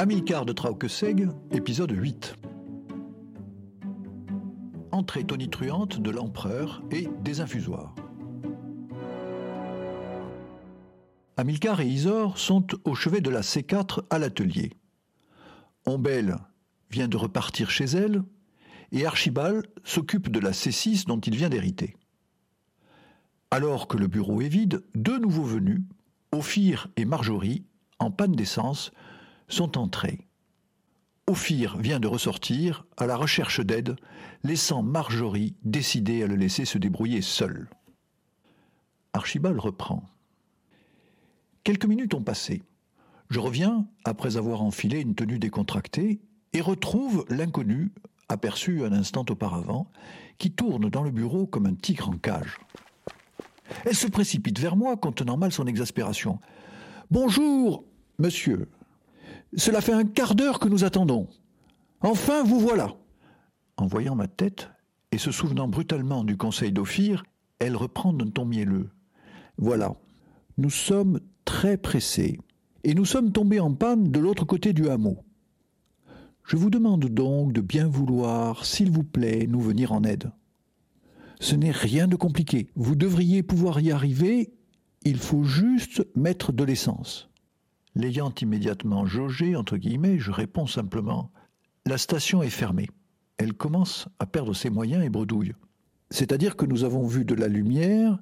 Amilcar de Trauqueseg, épisode 8. Entrée tonitruante de l'empereur et des infusoires. Amilcar et Isor sont au chevet de la C4 à l'atelier. Ombelle vient de repartir chez elle et Archibald s'occupe de la C6 dont il vient d'hériter. Alors que le bureau est vide, deux nouveaux venus, Ophir et Marjorie, en panne d'essence, sont entrés. Ophir vient de ressortir à la recherche d'aide, laissant Marjorie décider à le laisser se débrouiller seul. Archibald reprend. Quelques minutes ont passé. Je reviens, après avoir enfilé une tenue décontractée, et retrouve l'inconnu, aperçu un instant auparavant, qui tourne dans le bureau comme un tigre en cage. Elle se précipite vers moi, contenant mal son exaspération. Bonjour, monsieur. Cela fait un quart d'heure que nous attendons. Enfin, vous voilà. En voyant ma tête et se souvenant brutalement du conseil d'Ophir, elle reprend d'un ton mielleux. Voilà. Nous sommes très pressés et nous sommes tombés en panne de l'autre côté du hameau. Je vous demande donc de bien vouloir, s'il vous plaît, nous venir en aide. Ce n'est rien de compliqué. Vous devriez pouvoir y arriver. Il faut juste mettre de l'essence. L'ayant immédiatement jaugé, entre guillemets, je réponds simplement La station est fermée. Elle commence à perdre ses moyens et bredouille. C'est-à-dire que nous avons vu de la lumière.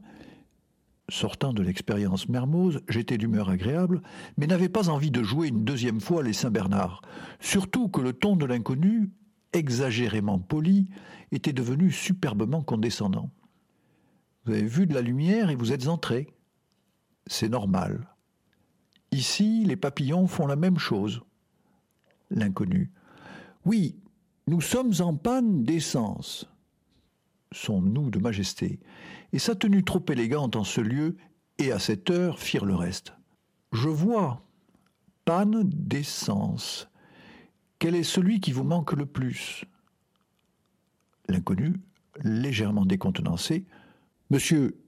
Sortant de l'expérience Mermoz, j'étais d'humeur agréable, mais n'avais pas envie de jouer une deuxième fois les Saint-Bernard. Surtout que le ton de l'inconnu exagérément poli, était devenu superbement condescendant. Vous avez vu de la lumière et vous êtes entré. C'est normal. Ici, les papillons font la même chose. L'inconnu. Oui, nous sommes en panne d'essence. Son nous de majesté, et sa tenue trop élégante en ce lieu et à cette heure firent le reste. Je vois. Panne d'essence. Quel est celui qui vous manque le plus? L'inconnu, légèrement décontenancé, Monsieur,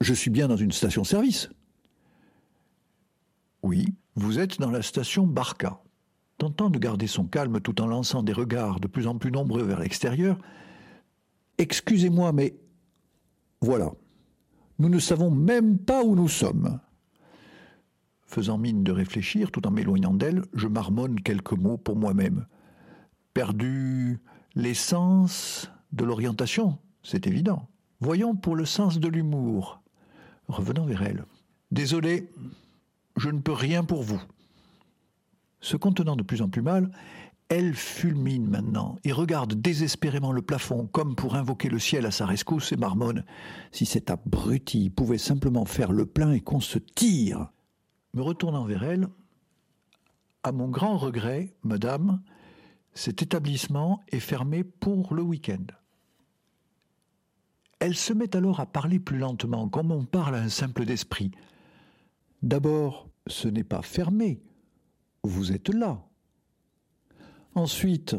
je suis bien dans une station-service. Oui, vous êtes dans la station Barca. Tentant de garder son calme tout en lançant des regards de plus en plus nombreux vers l'extérieur, Excusez-moi, mais voilà, nous ne savons même pas où nous sommes. Faisant mine de réfléchir tout en m'éloignant d'elle, je marmonne quelques mots pour moi-même. Perdu l'essence de l'orientation, c'est évident. Voyons pour le sens de l'humour. Revenant vers elle. Désolé, je ne peux rien pour vous. Se contenant de plus en plus mal, elle fulmine maintenant et regarde désespérément le plafond comme pour invoquer le ciel à sa rescousse et marmonne. Si cet abruti pouvait simplement faire le plein et qu'on se tire me retournant vers elle, à mon grand regret, madame, cet établissement est fermé pour le week-end. Elle se met alors à parler plus lentement, comme on parle à un simple d'esprit. D'abord, ce n'est pas fermé, vous êtes là. Ensuite,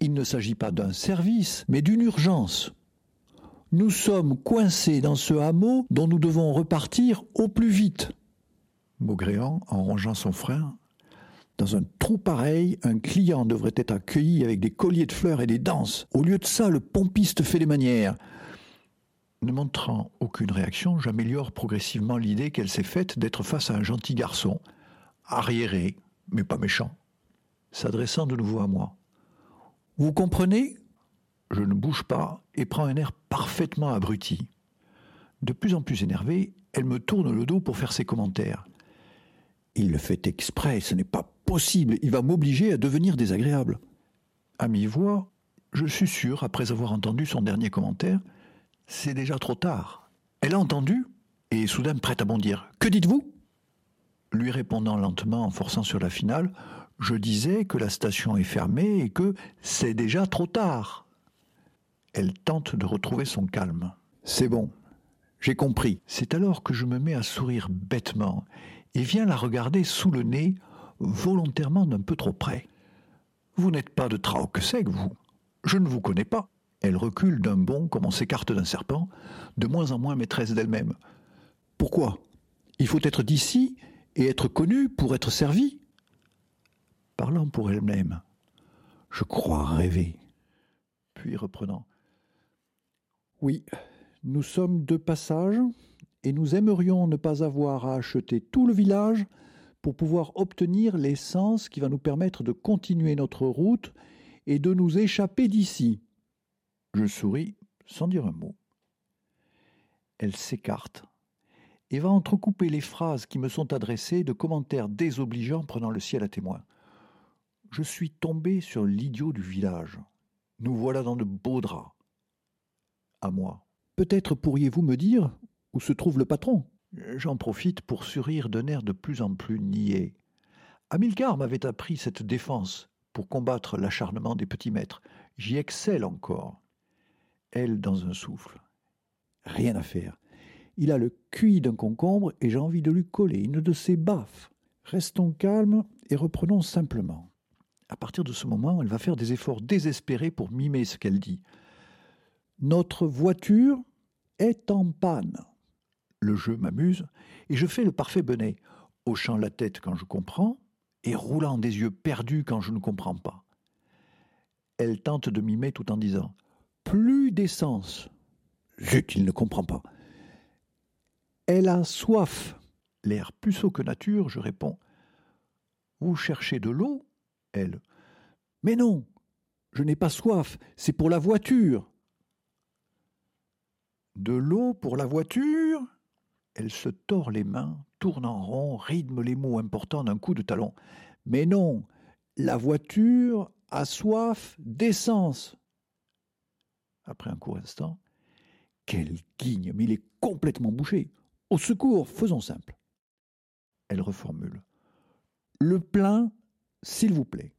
il ne s'agit pas d'un service, mais d'une urgence. Nous sommes coincés dans ce hameau dont nous devons repartir au plus vite. Maugréant, en rongeant son frein. Dans un trou pareil, un client devrait être accueilli avec des colliers de fleurs et des danses. Au lieu de ça, le pompiste fait les manières. Ne montrant aucune réaction, j'améliore progressivement l'idée qu'elle s'est faite d'être face à un gentil garçon, arriéré, mais pas méchant, s'adressant de nouveau à moi. Vous comprenez? Je ne bouge pas et prends un air parfaitement abruti. De plus en plus énervée, elle me tourne le dos pour faire ses commentaires. Il le fait exprès, ce n'est pas possible, il va m'obliger à devenir désagréable. À mi-voix, je suis sûr, après avoir entendu son dernier commentaire, c'est déjà trop tard. Elle a entendu et soudain prête à bondir. Que dites-vous? Lui répondant lentement en forçant sur la finale, je disais que la station est fermée et que c'est déjà trop tard. Elle tente de retrouver son calme. C'est bon, j'ai compris. C'est alors que je me mets à sourire bêtement et vient la regarder sous le nez, volontairement d'un peu trop près. Vous n'êtes pas de Trauqueseg, vous. Je ne vous connais pas. Elle recule d'un bond comme on s'écarte d'un serpent, de moins en moins maîtresse d'elle-même. Pourquoi? Il faut être d'ici et être connu pour être servi Parlant pour elle-même, je crois rêver. Puis reprenant. Oui, nous sommes de passage et nous aimerions ne pas avoir à acheter tout le village pour pouvoir obtenir l'essence qui va nous permettre de continuer notre route et de nous échapper d'ici. Je souris sans dire un mot. Elle s'écarte et va entrecouper les phrases qui me sont adressées de commentaires désobligeants prenant le ciel à témoin. Je suis tombé sur l'idiot du village. Nous voilà dans de beaux draps. À moi. Peut-être pourriez-vous me dire où se trouve le patron? J'en profite pour sourire d'un air de plus en plus niais. Amilcar m'avait appris cette défense pour combattre l'acharnement des petits maîtres. J'y excelle encore. Elle dans un souffle. Rien à faire. Il a le cuit d'un concombre et j'ai envie de lui coller une de ses baffes. Restons calmes et reprenons simplement. À partir de ce moment, elle va faire des efforts désespérés pour mimer ce qu'elle dit. Notre voiture est en panne le jeu m'amuse, et je fais le parfait benet, hochant la tête quand je comprends, et roulant des yeux perdus quand je ne comprends pas. Elle tente de mimer tout en disant Plus d'essence. Zut, il ne comprend pas. Elle a soif. L'air plus saut que nature, je réponds Vous cherchez de l'eau Elle. Mais non, je n'ai pas soif, c'est pour la voiture. De l'eau pour la voiture? Elle se tord les mains, tourne en rond, rythme les mots importants d'un coup de talon. Mais non, la voiture a soif d'essence. Après un court instant, quel guigne, mais il est complètement bouché. Au secours, faisons simple. Elle reformule. Le plein, s'il vous plaît.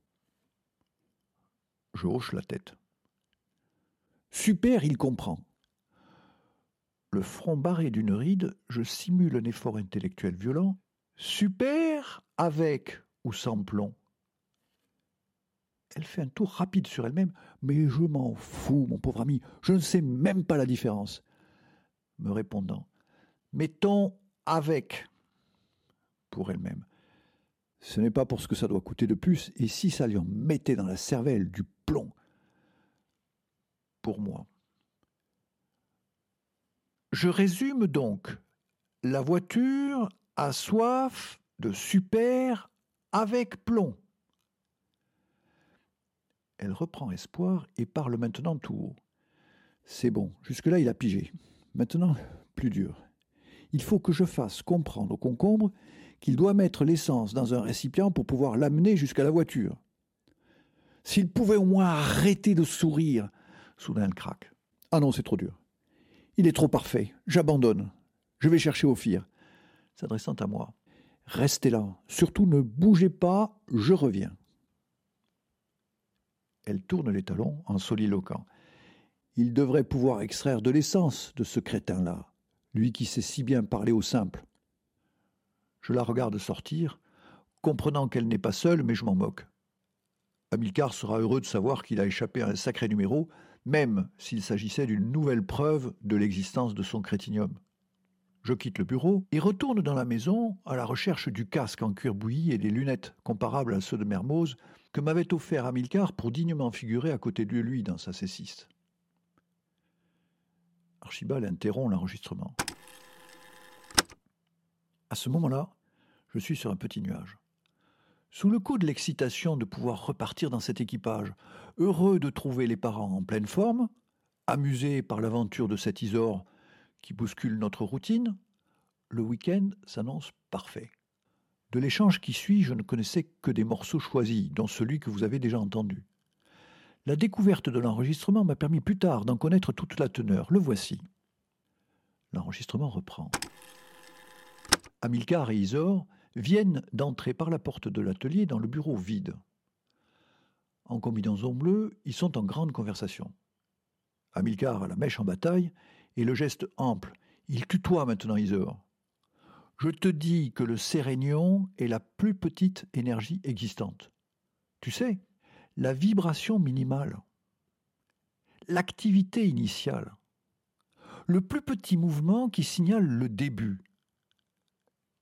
Je hoche la tête. Super, il comprend. Le front barré d'une ride, je simule un effort intellectuel violent. Super avec ou sans plomb. Elle fait un tour rapide sur elle-même, mais je m'en fous, mon pauvre ami, je ne sais même pas la différence. Me répondant, mettons avec pour elle-même. Ce n'est pas pour ce que ça doit coûter de plus, et si ça lui en mettait dans la cervelle du plomb Pour moi. Je résume donc. La voiture a soif de super avec plomb. Elle reprend espoir et parle maintenant tout haut. C'est bon, jusque-là il a pigé. Maintenant, plus dur. Il faut que je fasse comprendre au concombre qu'il doit mettre l'essence dans un récipient pour pouvoir l'amener jusqu'à la voiture. S'il pouvait au moins arrêter de sourire. Soudain elle craque. Ah non, c'est trop dur. Il est trop parfait. J'abandonne. Je vais chercher Ophir. S'adressant à moi. Restez là. Surtout ne bougez pas. Je reviens. Elle tourne les talons en soliloquant. Il devrait pouvoir extraire de l'essence de ce crétin-là, lui qui sait si bien parler au simple. Je la regarde sortir, comprenant qu'elle n'est pas seule, mais je m'en moque. Hamilcar sera heureux de savoir qu'il a échappé à un sacré numéro, même s'il s'agissait d'une nouvelle preuve de l'existence de son crétinium. Je quitte le bureau et retourne dans la maison à la recherche du casque en cuir bouilli et des lunettes comparables à ceux de Mermoz que m'avait offert Hamilcar pour dignement figurer à côté de lui dans sa cessiste. Archibald interrompt l'enregistrement. À ce moment-là, je suis sur un petit nuage. Sous le coup de l'excitation de pouvoir repartir dans cet équipage, heureux de trouver les parents en pleine forme, amusé par l'aventure de cet Isor qui bouscule notre routine, le week-end s'annonce parfait. De l'échange qui suit, je ne connaissais que des morceaux choisis, dont celui que vous avez déjà entendu. La découverte de l'enregistrement m'a permis plus tard d'en connaître toute la teneur. Le voici. L'enregistrement reprend. Amilcar et Isor viennent d'entrer par la porte de l'atelier dans le bureau vide. En combinaison bleue, ils sont en grande conversation. Hamilcar a la mèche en bataille et le geste ample. Il tutoie maintenant Isor. Je te dis que le sérénion est la plus petite énergie existante. Tu sais, la vibration minimale, l'activité initiale, le plus petit mouvement qui signale le début,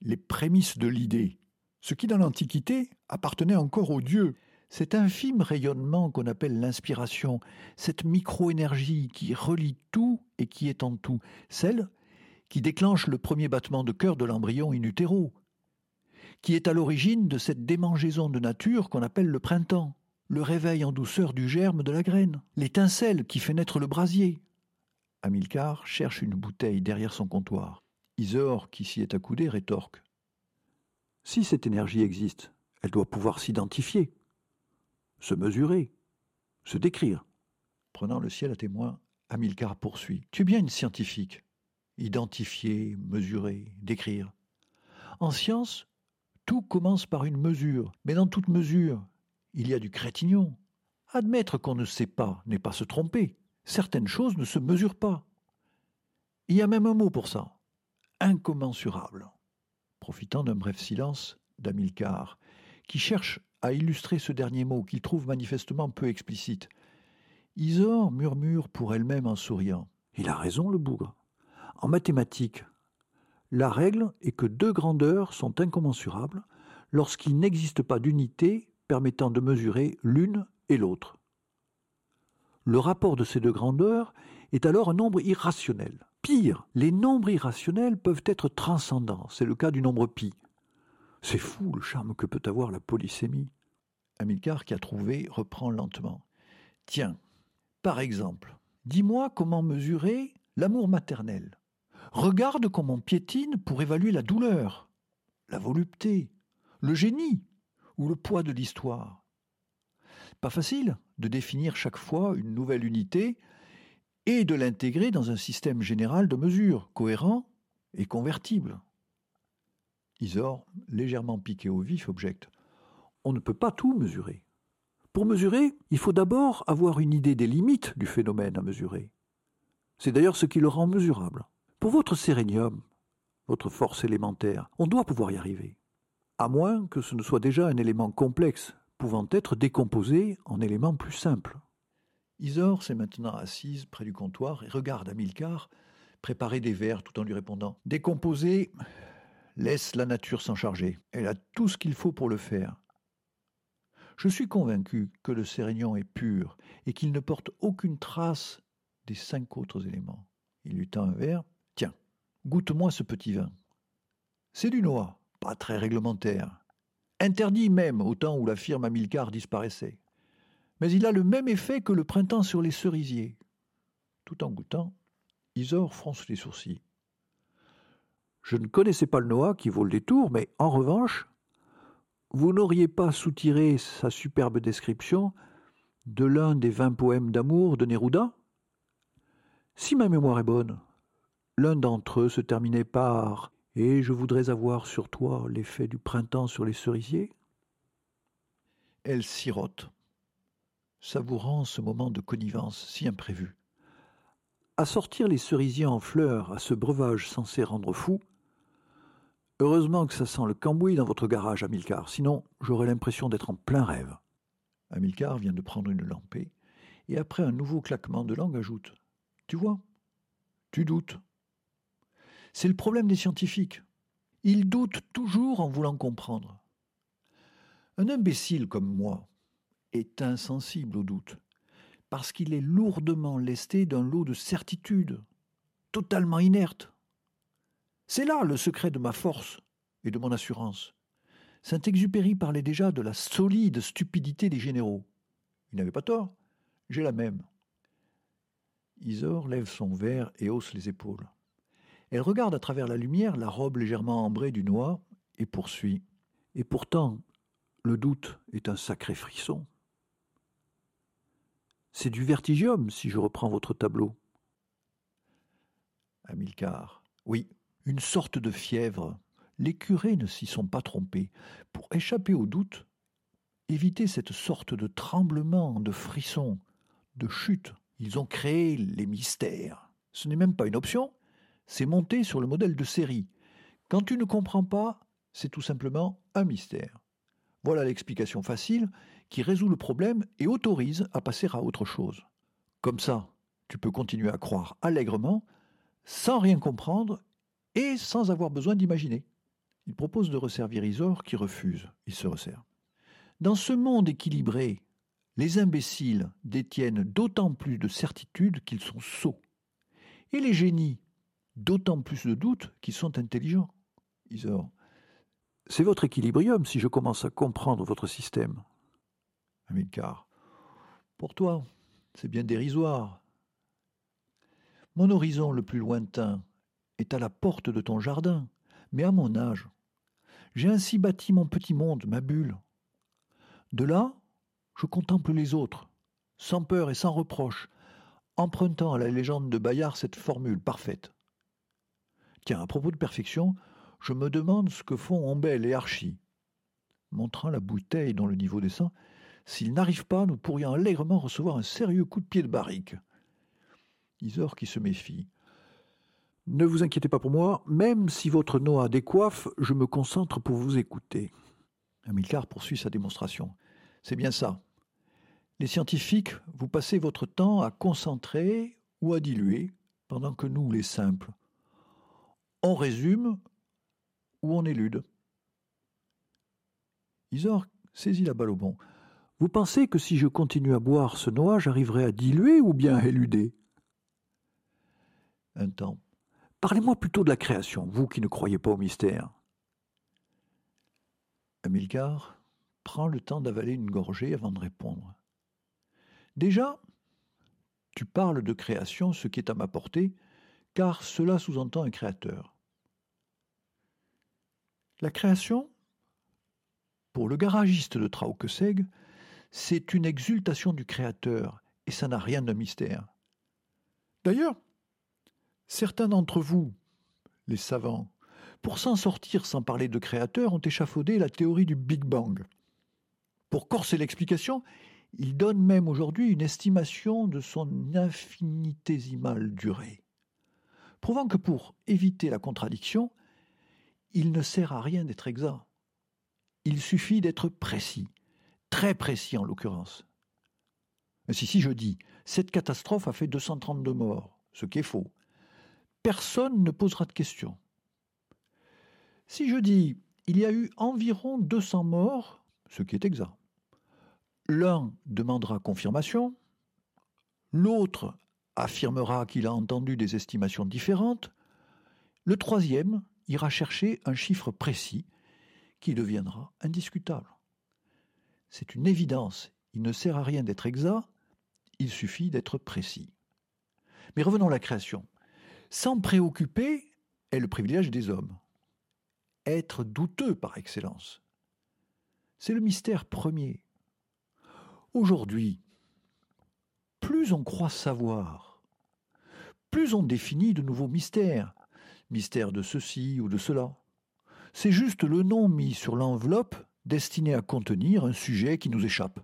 les prémices de l'idée. ce qui dans l'Antiquité appartenait encore aux dieux. Cet infime rayonnement qu'on appelle l'inspiration, cette micro-énergie qui relie tout et qui est en tout, celle qui déclenche le premier battement de cœur de l'embryon in utero, qui est à l'origine de cette démangeaison de nature qu'on appelle le printemps, le réveil en douceur du germe de la graine, l'étincelle qui fait naître le brasier. Amilcar cherche une bouteille derrière son comptoir. Isor, qui s'y est accoudé, rétorque. Si cette énergie existe, elle doit pouvoir s'identifier, se mesurer, se décrire. Prenant le ciel à témoin, Amilcar poursuit. Tu es bien une scientifique. Identifier, mesurer, décrire. En science, tout commence par une mesure, mais dans toute mesure, il y a du crétignon. Admettre qu'on ne sait pas n'est pas se tromper. Certaines choses ne se mesurent pas. Il y a même un mot pour ça. Incommensurable profitant d'un bref silence d'Amilcar, qui cherche à illustrer ce dernier mot qu'il trouve manifestement peu explicite. Isor murmure pour elle-même en souriant. Il a raison, le bougre. En mathématiques, la règle est que deux grandeurs sont incommensurables lorsqu'il n'existe pas d'unité permettant de mesurer l'une et l'autre. Le rapport de ces deux grandeurs est alors un nombre irrationnel. Pire, les nombres irrationnels peuvent être transcendants. C'est le cas du nombre pi. C'est fou le charme que peut avoir la polysémie. Amilcar, qui a trouvé, reprend lentement. Tiens, par exemple, dis-moi comment mesurer l'amour maternel. Regarde comment on piétine pour évaluer la douleur, la volupté, le génie ou le poids de l'histoire. Pas facile de définir chaque fois une nouvelle unité et de l'intégrer dans un système général de mesures, cohérent et convertible. Isor, légèrement piqué au vif, objecte On ne peut pas tout mesurer. Pour mesurer, il faut d'abord avoir une idée des limites du phénomène à mesurer. C'est d'ailleurs ce qui le rend mesurable. Pour votre sérénium, votre force élémentaire, on doit pouvoir y arriver. À moins que ce ne soit déjà un élément complexe, pouvant être décomposé en éléments plus simples. Isor s'est maintenant assise près du comptoir et regarde Amilcar préparer des verres tout en lui répondant Décomposer, laisse la nature s'en charger. Elle a tout ce qu'il faut pour le faire. Je suis convaincu que le Sérignon est pur et qu'il ne porte aucune trace des cinq autres éléments. Il lui tend un verre. Goûte-moi ce petit vin. C'est du noix, pas très réglementaire. Interdit même au temps où la firme Amilcar disparaissait mais il a le même effet que le printemps sur les cerisiers. Tout en goûtant, Isor fronce les sourcils. Je ne connaissais pas le Noah qui vaut le détour, mais en revanche, vous n'auriez pas soutiré sa superbe description de l'un des vingt poèmes d'amour de Neruda? Si ma mémoire est bonne, l'un d'entre eux se terminait par Et je voudrais avoir sur toi l'effet du printemps sur les cerisiers? Elle sirote savourant ce moment de connivence si imprévu. À sortir les cerisiers en fleurs à ce breuvage censé rendre fou, heureusement que ça sent le cambouis dans votre garage, Amilcar, sinon j'aurais l'impression d'être en plein rêve. Amilcar vient de prendre une lampée, et après un nouveau claquement de langue ajoute Tu vois, tu doutes? C'est le problème des scientifiques. Ils doutent toujours en voulant comprendre. Un imbécile comme moi, est insensible au doute, parce qu'il est lourdement lesté d'un lot de certitudes, totalement inerte. C'est là le secret de ma force et de mon assurance. Saint-Exupéry parlait déjà de la solide stupidité des généraux. Il n'avait pas tort, j'ai la même. Isor lève son verre et hausse les épaules. Elle regarde à travers la lumière la robe légèrement ambrée du noix et poursuit. Et pourtant, le doute est un sacré frisson. C'est du vertigium, si je reprends votre tableau. Amilcar. Oui, une sorte de fièvre. Les curés ne s'y sont pas trompés. Pour échapper au doute, éviter cette sorte de tremblement, de frisson, de chute, ils ont créé les mystères. Ce n'est même pas une option, c'est monté sur le modèle de série. Quand tu ne comprends pas, c'est tout simplement un mystère. Voilà l'explication facile qui résout le problème et autorise à passer à autre chose. Comme ça, tu peux continuer à croire allègrement, sans rien comprendre et sans avoir besoin d'imaginer. Il propose de resservir Isor qui refuse. Il se resserre. Dans ce monde équilibré, les imbéciles détiennent d'autant plus de certitude qu'ils sont sots. Et les génies, d'autant plus de doutes qu'ils sont intelligents. Isor. C'est votre équilibrium si je commence à comprendre votre système. Amilcar. Pour toi, c'est bien dérisoire. Mon horizon le plus lointain est à la porte de ton jardin, mais à mon âge. J'ai ainsi bâti mon petit monde, ma bulle. De là, je contemple les autres, sans peur et sans reproche, empruntant à la légende de Bayard cette formule parfaite. Tiens, à propos de perfection, je me demande ce que font Ombel et Archie. Montrant la bouteille dont le niveau descend, s'ils n'arrivent pas, nous pourrions allègrement recevoir un sérieux coup de pied de barrique. Isor qui se méfie. Ne vous inquiétez pas pour moi, même si votre noix décoiffe, je me concentre pour vous écouter. Amilcar poursuit sa démonstration. C'est bien ça. Les scientifiques, vous passez votre temps à concentrer ou à diluer, pendant que nous, les simples, on résume ou on élude. Isor saisit la balle au bon. Vous pensez que si je continue à boire ce noix, j'arriverai à diluer ou bien à éluder? Un temps. Parlez-moi plutôt de la création, vous qui ne croyez pas au mystère. Amilcar prend le temps d'avaler une gorgée avant de répondre. Déjà, tu parles de création, ce qui est à ma portée, car cela sous-entend un créateur. La création, pour le garagiste de Traukeseg, c'est une exultation du créateur, et ça n'a rien de mystère. D'ailleurs, certains d'entre vous, les savants, pour s'en sortir sans parler de créateur, ont échafaudé la théorie du Big Bang. Pour corser l'explication, il donne même aujourd'hui une estimation de son infinitésimale durée, prouvant que pour éviter la contradiction, il ne sert à rien d'être exact. Il suffit d'être précis, très précis en l'occurrence. Si, si je dis, cette catastrophe a fait 232 morts, ce qui est faux, personne ne posera de questions. Si je dis, il y a eu environ 200 morts, ce qui est exact, L'un demandera confirmation, l'autre affirmera qu'il a entendu des estimations différentes, le troisième ira chercher un chiffre précis qui deviendra indiscutable. C'est une évidence, il ne sert à rien d'être exact, il suffit d'être précis. Mais revenons à la création. Sans préoccuper est le privilège des hommes. Être douteux par excellence. C'est le mystère premier. Aujourd'hui, plus on croit savoir, plus on définit de nouveaux mystères, mystères de ceci ou de cela. C'est juste le nom mis sur l'enveloppe destiné à contenir un sujet qui nous échappe,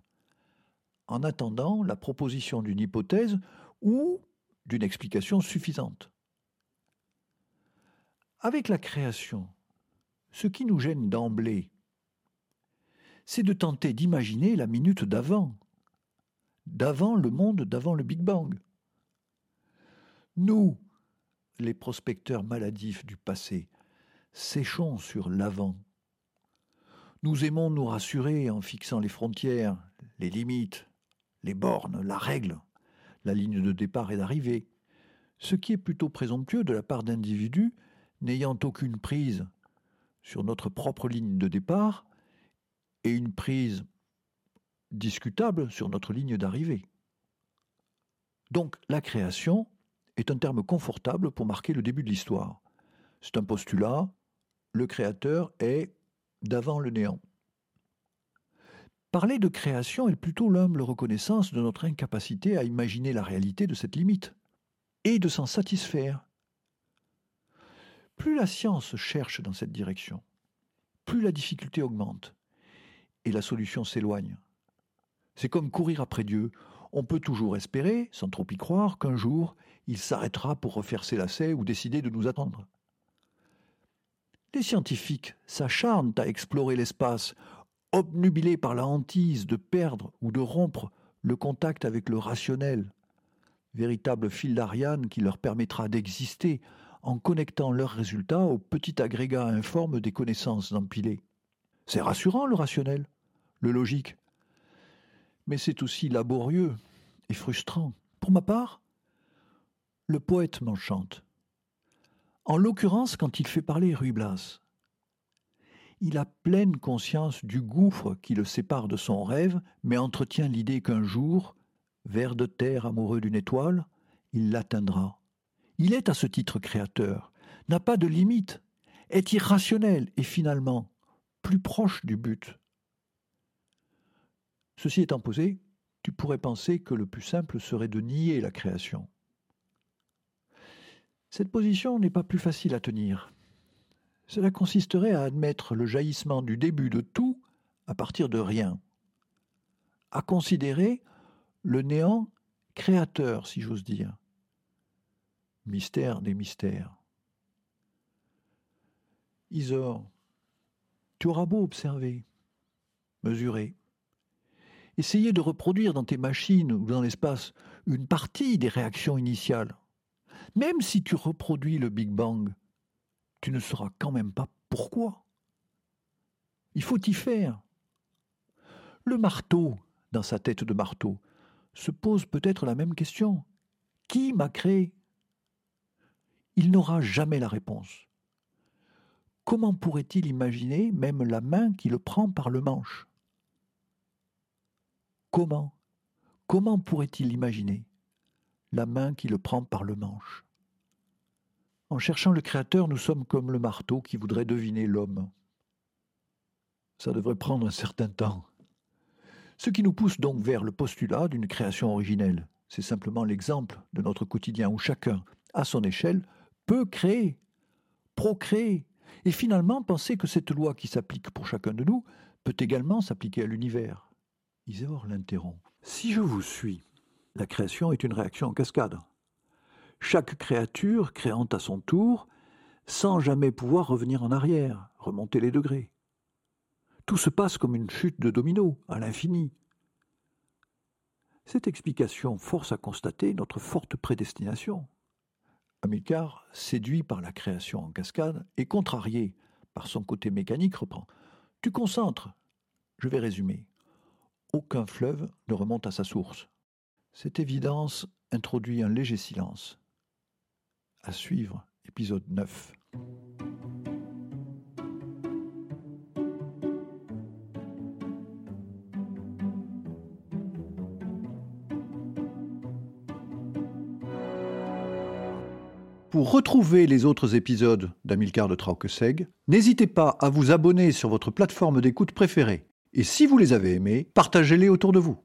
en attendant la proposition d'une hypothèse ou d'une explication suffisante. Avec la création, ce qui nous gêne d'emblée, c'est de tenter d'imaginer la minute d'avant, d'avant le monde, d'avant le Big Bang. Nous, les prospecteurs maladifs du passé, séchons sur l'avant. Nous aimons nous rassurer en fixant les frontières, les limites, les bornes, la règle, la ligne de départ et d'arrivée, ce qui est plutôt présomptueux de la part d'individus n'ayant aucune prise sur notre propre ligne de départ et une prise discutable sur notre ligne d'arrivée. Donc la création est un terme confortable pour marquer le début de l'histoire. C'est un postulat, le créateur est d'avant le néant. Parler de création est plutôt l'humble reconnaissance de notre incapacité à imaginer la réalité de cette limite et de s'en satisfaire. Plus la science cherche dans cette direction, plus la difficulté augmente et la solution s'éloigne. C'est comme courir après Dieu. On peut toujours espérer, sans trop y croire, qu'un jour il s'arrêtera pour refaire ses lacets ou décider de nous attendre. Les scientifiques s'acharnent à explorer l'espace, obnubilés par la hantise de perdre ou de rompre le contact avec le rationnel, véritable fil d'Ariane qui leur permettra d'exister en connectant leurs résultats au petit agrégat informe des connaissances empilées. C'est rassurant le rationnel, le logique. Mais c'est aussi laborieux et frustrant. Pour ma part, le poète m'enchante. En l'occurrence, quand il fait parler Ruy Blas. Il a pleine conscience du gouffre qui le sépare de son rêve, mais entretient l'idée qu'un jour, vers de terre amoureux d'une étoile, il l'atteindra. Il est à ce titre créateur, n'a pas de limite, est irrationnel et finalement plus proche du but. Ceci étant posé, tu pourrais penser que le plus simple serait de nier la création. Cette position n'est pas plus facile à tenir. Cela consisterait à admettre le jaillissement du début de tout à partir de rien, à considérer le néant créateur, si j'ose dire. Mystère des mystères. Isor, tu auras beau observer, mesurer, essayer de reproduire dans tes machines ou dans l'espace une partie des réactions initiales. Même si tu reproduis le Big Bang, tu ne sauras quand même pas pourquoi. Il faut y faire. Le marteau, dans sa tête de marteau, se pose peut-être la même question. Qui m'a créé? Il n'aura jamais la réponse. Comment pourrait-il imaginer même la main qui le prend par le manche? Comment Comment pourrait-il imaginer la main qui le prend par le manche? En cherchant le Créateur, nous sommes comme le marteau qui voudrait deviner l'homme. Ça devrait prendre un certain temps. Ce qui nous pousse donc vers le postulat d'une création originelle. C'est simplement l'exemple de notre quotidien où chacun, à son échelle, peut créer, procréer, et finalement penser que cette loi qui s'applique pour chacun de nous peut également s'appliquer à l'univers. L'interrompt. Si je vous suis, la création est une réaction en cascade. Chaque créature créant à son tour, sans jamais pouvoir revenir en arrière, remonter les degrés. Tout se passe comme une chute de domino, à l'infini. Cette explication force à constater notre forte prédestination. Amilcar, séduit par la création en cascade et contrarié par son côté mécanique, reprend. Tu concentres. Je vais résumer. Aucun fleuve ne remonte à sa source. Cette évidence introduit un léger silence. À suivre, épisode 9. Pour retrouver les autres épisodes d'Amilcar de Trauqueseg, n'hésitez pas à vous abonner sur votre plateforme d'écoute préférée. Et si vous les avez aimés, partagez-les autour de vous.